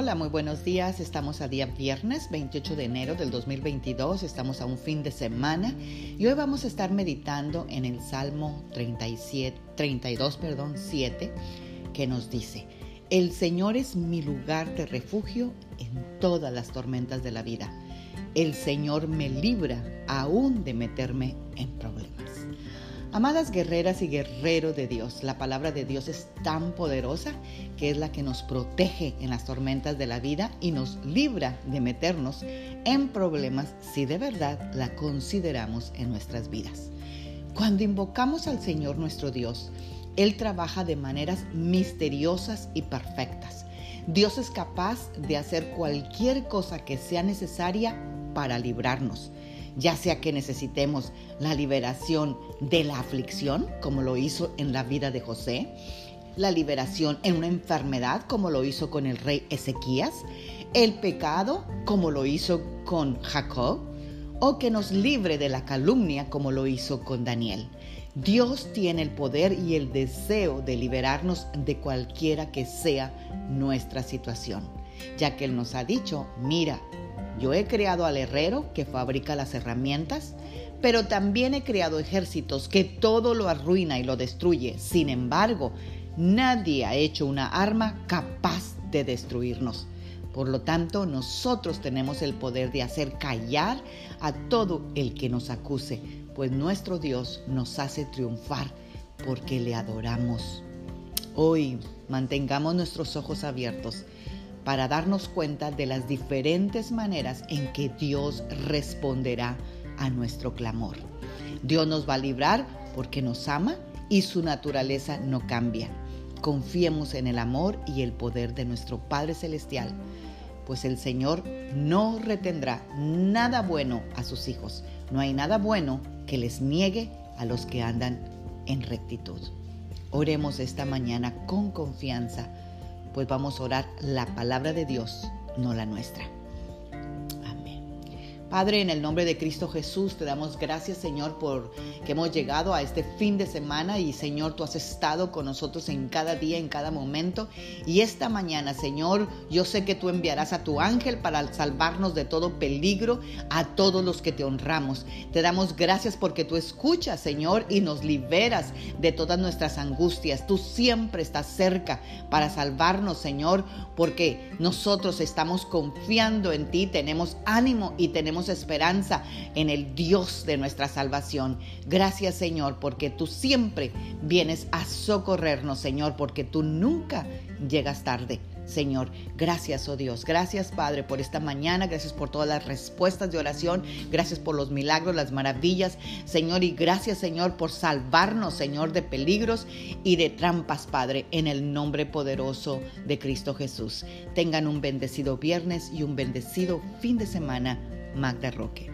Hola, muy buenos días. Estamos a día viernes 28 de enero del 2022. Estamos a un fin de semana y hoy vamos a estar meditando en el Salmo 37, 32, perdón, 7, que nos dice, El Señor es mi lugar de refugio en todas las tormentas de la vida. El Señor me libra aún de meterme en problemas. Amadas guerreras y guerreros de Dios, la palabra de Dios es tan poderosa que es la que nos protege en las tormentas de la vida y nos libra de meternos en problemas si de verdad la consideramos en nuestras vidas. Cuando invocamos al Señor nuestro Dios, Él trabaja de maneras misteriosas y perfectas. Dios es capaz de hacer cualquier cosa que sea necesaria para librarnos ya sea que necesitemos la liberación de la aflicción, como lo hizo en la vida de José, la liberación en una enfermedad, como lo hizo con el rey Ezequías, el pecado, como lo hizo con Jacob, o que nos libre de la calumnia, como lo hizo con Daniel. Dios tiene el poder y el deseo de liberarnos de cualquiera que sea nuestra situación, ya que Él nos ha dicho, mira, yo he creado al herrero que fabrica las herramientas, pero también he creado ejércitos que todo lo arruina y lo destruye. Sin embargo, nadie ha hecho una arma capaz de destruirnos. Por lo tanto, nosotros tenemos el poder de hacer callar a todo el que nos acuse, pues nuestro Dios nos hace triunfar porque le adoramos. Hoy mantengamos nuestros ojos abiertos para darnos cuenta de las diferentes maneras en que Dios responderá a nuestro clamor. Dios nos va a librar porque nos ama y su naturaleza no cambia. Confiemos en el amor y el poder de nuestro Padre Celestial, pues el Señor no retendrá nada bueno a sus hijos. No hay nada bueno que les niegue a los que andan en rectitud. Oremos esta mañana con confianza pues vamos a orar la palabra de Dios, no la nuestra. Padre, en el nombre de Cristo Jesús, te damos gracias, Señor, por que hemos llegado a este fin de semana y, Señor, tú has estado con nosotros en cada día, en cada momento. Y esta mañana, Señor, yo sé que tú enviarás a tu ángel para salvarnos de todo peligro a todos los que te honramos. Te damos gracias porque tú escuchas, Señor, y nos liberas de todas nuestras angustias. Tú siempre estás cerca para salvarnos, Señor, porque nosotros estamos confiando en ti, tenemos ánimo y tenemos esperanza en el Dios de nuestra salvación. Gracias Señor, porque tú siempre vienes a socorrernos, Señor, porque tú nunca llegas tarde. Señor. Gracias, oh Dios. Gracias, Padre, por esta mañana. Gracias por todas las respuestas de oración. Gracias por los milagros, las maravillas, Señor. Y gracias, Señor, por salvarnos, Señor, de peligros y de trampas, Padre, en el nombre poderoso de Cristo Jesús. Tengan un bendecido viernes y un bendecido fin de semana Magda Roque.